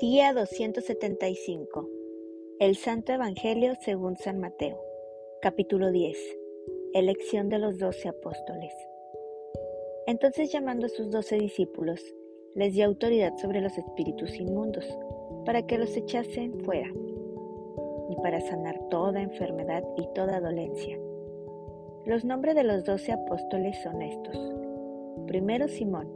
Día 275. El Santo Evangelio según San Mateo. Capítulo 10. Elección de los doce apóstoles. Entonces llamando a sus doce discípulos, les dio autoridad sobre los espíritus inmundos, para que los echasen fuera, y para sanar toda enfermedad y toda dolencia. Los nombres de los doce apóstoles son estos. Primero Simón,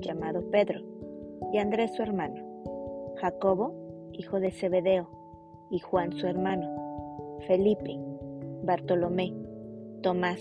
llamado Pedro, y Andrés su hermano Jacobo, hijo de Zebedeo, y Juan su hermano, Felipe, Bartolomé, Tomás,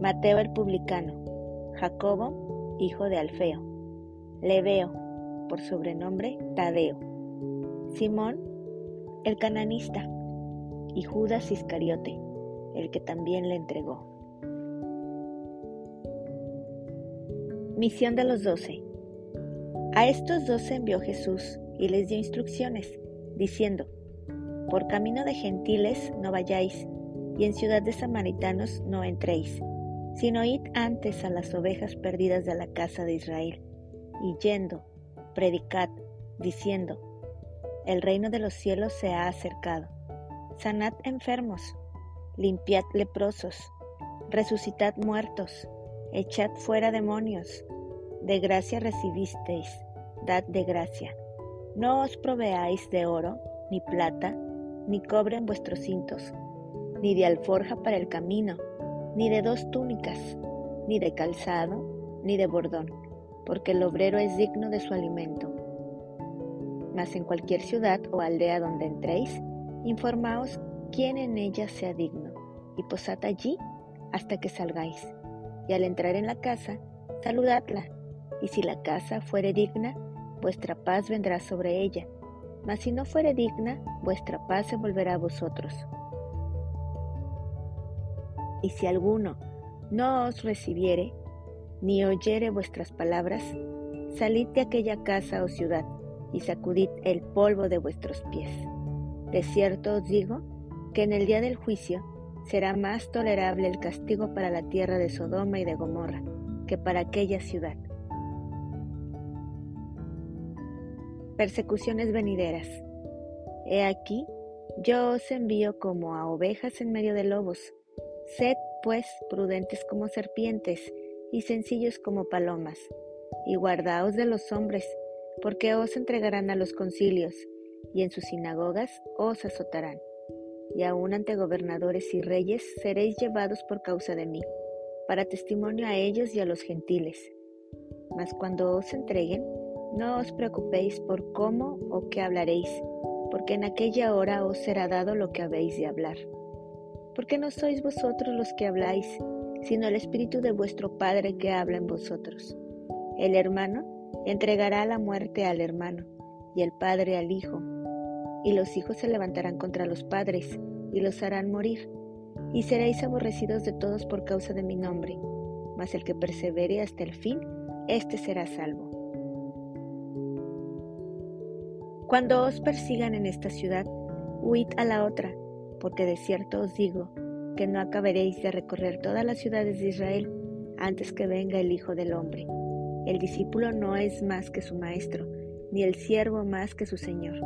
Mateo el publicano, Jacobo, hijo de Alfeo, Leveo, por sobrenombre Tadeo, Simón, el cananista, y Judas Iscariote, el que también le entregó. Misión de los doce. A estos doce envió Jesús y les dio instrucciones, diciendo, Por camino de gentiles no vayáis, y en ciudad de samaritanos no entréis, sino id antes a las ovejas perdidas de la casa de Israel, y yendo, predicad, diciendo, El reino de los cielos se ha acercado. Sanad enfermos, limpiad leprosos, resucitad muertos, echad fuera demonios. De gracia recibisteis, dad de gracia. No os proveáis de oro, ni plata, ni cobre en vuestros cintos, ni de alforja para el camino, ni de dos túnicas, ni de calzado, ni de bordón, porque el obrero es digno de su alimento. Mas en cualquier ciudad o aldea donde entréis, informaos quién en ella sea digno, y posad allí hasta que salgáis. Y al entrar en la casa, saludadla, y si la casa fuere digna, vuestra paz vendrá sobre ella, mas si no fuere digna, vuestra paz se volverá a vosotros. Y si alguno no os recibiere, ni oyere vuestras palabras, salid de aquella casa o ciudad, y sacudid el polvo de vuestros pies. De cierto os digo que en el día del juicio será más tolerable el castigo para la tierra de Sodoma y de Gomorra que para aquella ciudad. Persecuciones venideras. He aquí, yo os envío como a ovejas en medio de lobos. Sed, pues, prudentes como serpientes y sencillos como palomas, y guardaos de los hombres, porque os entregarán a los concilios, y en sus sinagogas os azotarán. Y aun ante gobernadores y reyes seréis llevados por causa de mí, para testimonio a ellos y a los gentiles. Mas cuando os entreguen, no os preocupéis por cómo o qué hablaréis, porque en aquella hora os será dado lo que habéis de hablar. Porque no sois vosotros los que habláis, sino el Espíritu de vuestro Padre que habla en vosotros. El hermano entregará la muerte al hermano, y el Padre al Hijo, y los hijos se levantarán contra los padres, y los harán morir, y seréis aborrecidos de todos por causa de mi nombre, mas el que persevere hasta el fin, éste será salvo. Cuando os persigan en esta ciudad, huid a la otra, porque de cierto os digo que no acabaréis de recorrer todas las ciudades de Israel antes que venga el Hijo del Hombre. El discípulo no es más que su maestro, ni el siervo más que su señor.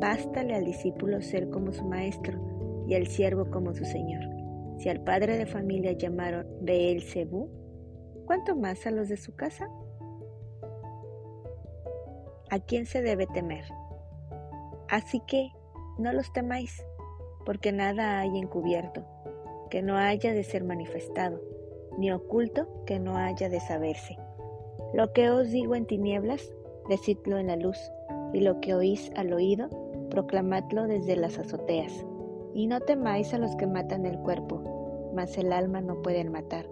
Bástale al discípulo ser como su maestro y al siervo como su señor. Si al padre de familia llamaron Zebú, ¿cuánto más a los de su casa? A quién se debe temer. Así que no los temáis, porque nada hay encubierto que no haya de ser manifestado, ni oculto que no haya de saberse. Lo que os digo en tinieblas, decidlo en la luz, y lo que oís al oído, proclamadlo desde las azoteas. Y no temáis a los que matan el cuerpo, mas el alma no pueden matar.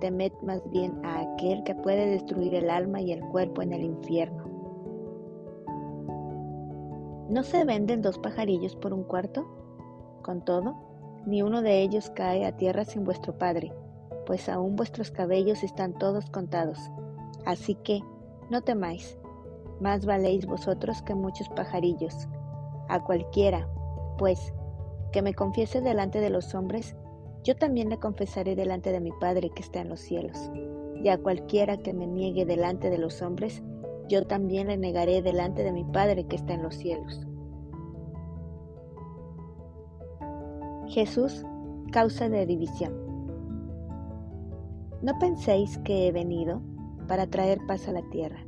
Temed más bien a aquel que puede destruir el alma y el cuerpo en el infierno. ¿No se venden dos pajarillos por un cuarto? Con todo, ni uno de ellos cae a tierra sin vuestro Padre, pues aún vuestros cabellos están todos contados. Así que, no temáis, más valéis vosotros que muchos pajarillos. A cualquiera, pues, que me confiese delante de los hombres, yo también le confesaré delante de mi Padre que está en los cielos. Y a cualquiera que me niegue delante de los hombres, yo también le negaré delante de mi Padre que está en los cielos. Jesús, causa de división. No penséis que he venido para traer paz a la tierra.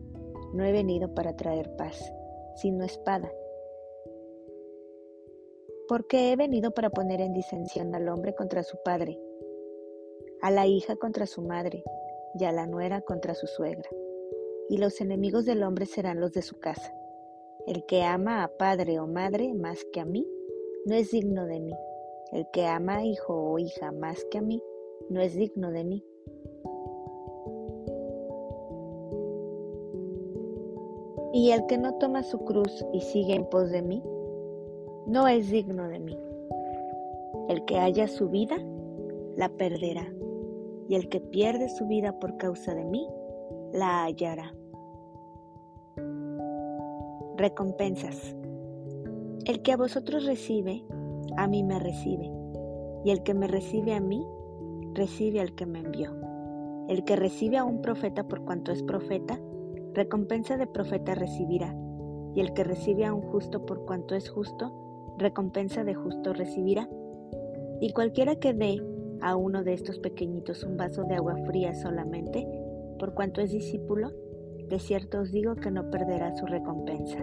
No he venido para traer paz, sino espada. Porque he venido para poner en disensión al hombre contra su padre, a la hija contra su madre, y a la nuera contra su suegra. Y los enemigos del hombre serán los de su casa. El que ama a padre o madre más que a mí, no es digno de mí el que ama a hijo o hija más que a mí, no es digno de mí. Y el que no toma su cruz y sigue en pos de mí, no es digno de mí. El que haya su vida, la perderá. Y el que pierde su vida por causa de mí, la hallará. Recompensas. El que a vosotros recibe, a mí me recibe, y el que me recibe a mí, recibe al que me envió. El que recibe a un profeta por cuanto es profeta, recompensa de profeta recibirá, y el que recibe a un justo por cuanto es justo, recompensa de justo recibirá. Y cualquiera que dé a uno de estos pequeñitos un vaso de agua fría solamente, por cuanto es discípulo, de cierto os digo que no perderá su recompensa.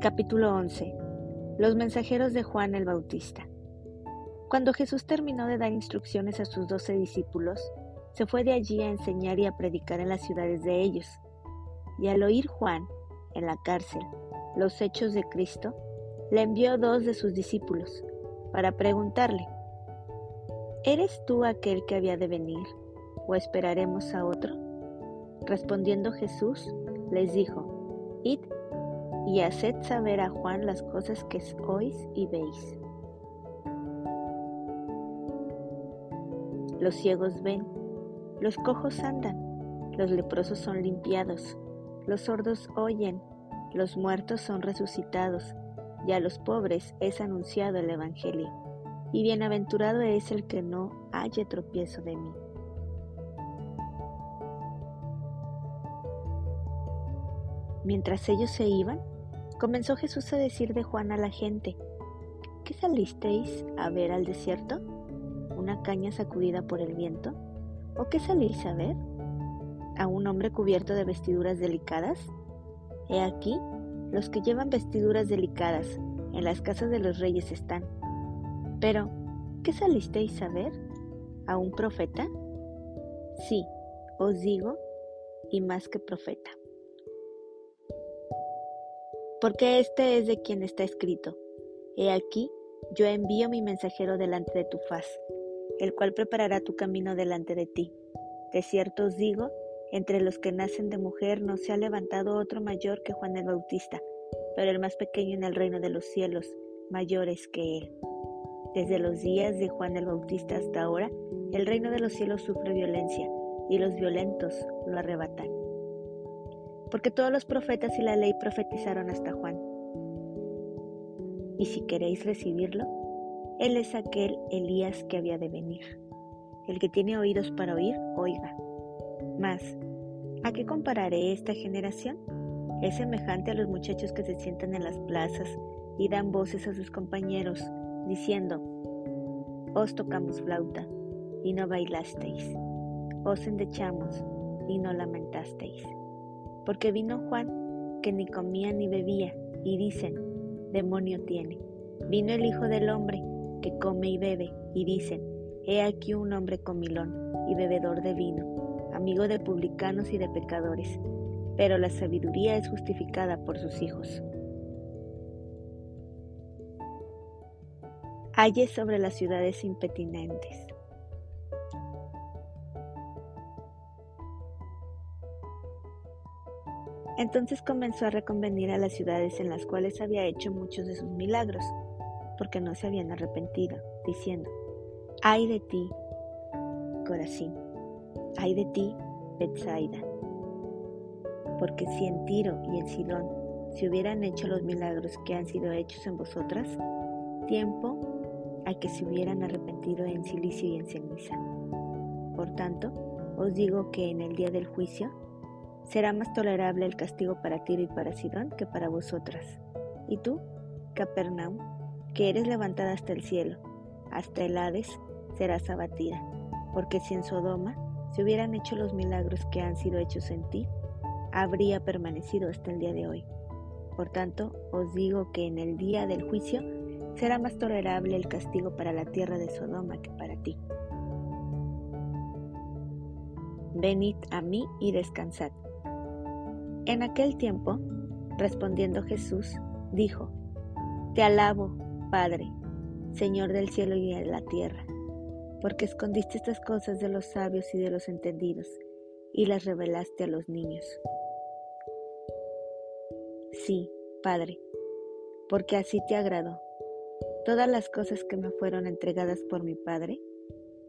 Capítulo 11. Los mensajeros de Juan el Bautista. Cuando Jesús terminó de dar instrucciones a sus doce discípulos, se fue de allí a enseñar y a predicar en las ciudades de ellos. Y al oír Juan, en la cárcel, los hechos de Cristo, le envió dos de sus discípulos para preguntarle, ¿Eres tú aquel que había de venir o esperaremos a otro? Respondiendo Jesús, les dijo, Id y haced saber a Juan las cosas que oís y veis. Los ciegos ven, los cojos andan, los leprosos son limpiados, los sordos oyen, los muertos son resucitados, y a los pobres es anunciado el Evangelio. Y bienaventurado es el que no halle tropiezo de mí. Mientras ellos se iban, Comenzó Jesús a decir de Juan a la gente, ¿qué salisteis a ver al desierto? ¿Una caña sacudida por el viento? ¿O qué salís a ver? ¿A un hombre cubierto de vestiduras delicadas? He aquí, los que llevan vestiduras delicadas en las casas de los reyes están. Pero, ¿qué salisteis a ver? ¿A un profeta? Sí, os digo, y más que profeta porque este es de quien está escrito. He aquí, yo envío mi mensajero delante de tu faz, el cual preparará tu camino delante de ti. De cierto os digo, entre los que nacen de mujer no se ha levantado otro mayor que Juan el Bautista, pero el más pequeño en el reino de los cielos, mayor es que él. Desde los días de Juan el Bautista hasta ahora, el reino de los cielos sufre violencia, y los violentos lo arrebatan porque todos los profetas y la ley profetizaron hasta Juan. Y si queréis recibirlo, Él es aquel Elías que había de venir. El que tiene oídos para oír, oiga. Mas, ¿a qué compararé esta generación? Es semejante a los muchachos que se sientan en las plazas y dan voces a sus compañeros, diciendo, Os tocamos flauta y no bailasteis, os endechamos y no lamentasteis porque vino Juan, que ni comía ni bebía, y dicen, demonio tiene. Vino el Hijo del Hombre, que come y bebe, y dicen, he aquí un hombre comilón y bebedor de vino, amigo de publicanos y de pecadores, pero la sabiduría es justificada por sus hijos. Halle sobre las ciudades impetinentes. Entonces comenzó a reconvenir a las ciudades en las cuales había hecho muchos de sus milagros, porque no se habían arrepentido, diciendo, ay de ti, Corazín, ay de ti, Bethsaida, porque si en Tiro y en Silón se hubieran hecho los milagros que han sido hechos en vosotras, tiempo a que se hubieran arrepentido en silicio y en ceniza. Por tanto, os digo que en el día del juicio será más tolerable el castigo para Tiro y para Sidón que para vosotras. Y tú, Capernaum, que eres levantada hasta el cielo, hasta el Hades, serás abatida, porque si en Sodoma se hubieran hecho los milagros que han sido hechos en ti, habría permanecido hasta el día de hoy. Por tanto, os digo que en el día del juicio será más tolerable el castigo para la tierra de Sodoma que para ti. Venid a mí y descansad. En aquel tiempo, respondiendo Jesús, dijo, Te alabo, Padre, Señor del cielo y de la tierra, porque escondiste estas cosas de los sabios y de los entendidos, y las revelaste a los niños. Sí, Padre, porque así te agradó. Todas las cosas que me fueron entregadas por mi Padre,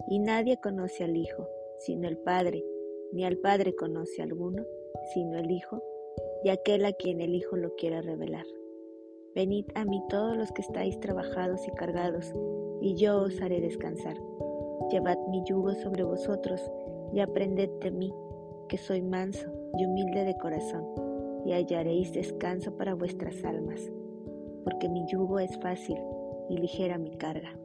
y nadie conoce al Hijo, sino el Padre, ni al Padre conoce alguno, sino el Hijo, y aquel a quien el Hijo lo quiera revelar. Venid a mí todos los que estáis trabajados y cargados, y yo os haré descansar. Llevad mi yugo sobre vosotros, y aprended de mí, que soy manso y humilde de corazón, y hallaréis descanso para vuestras almas, porque mi yugo es fácil y ligera mi carga.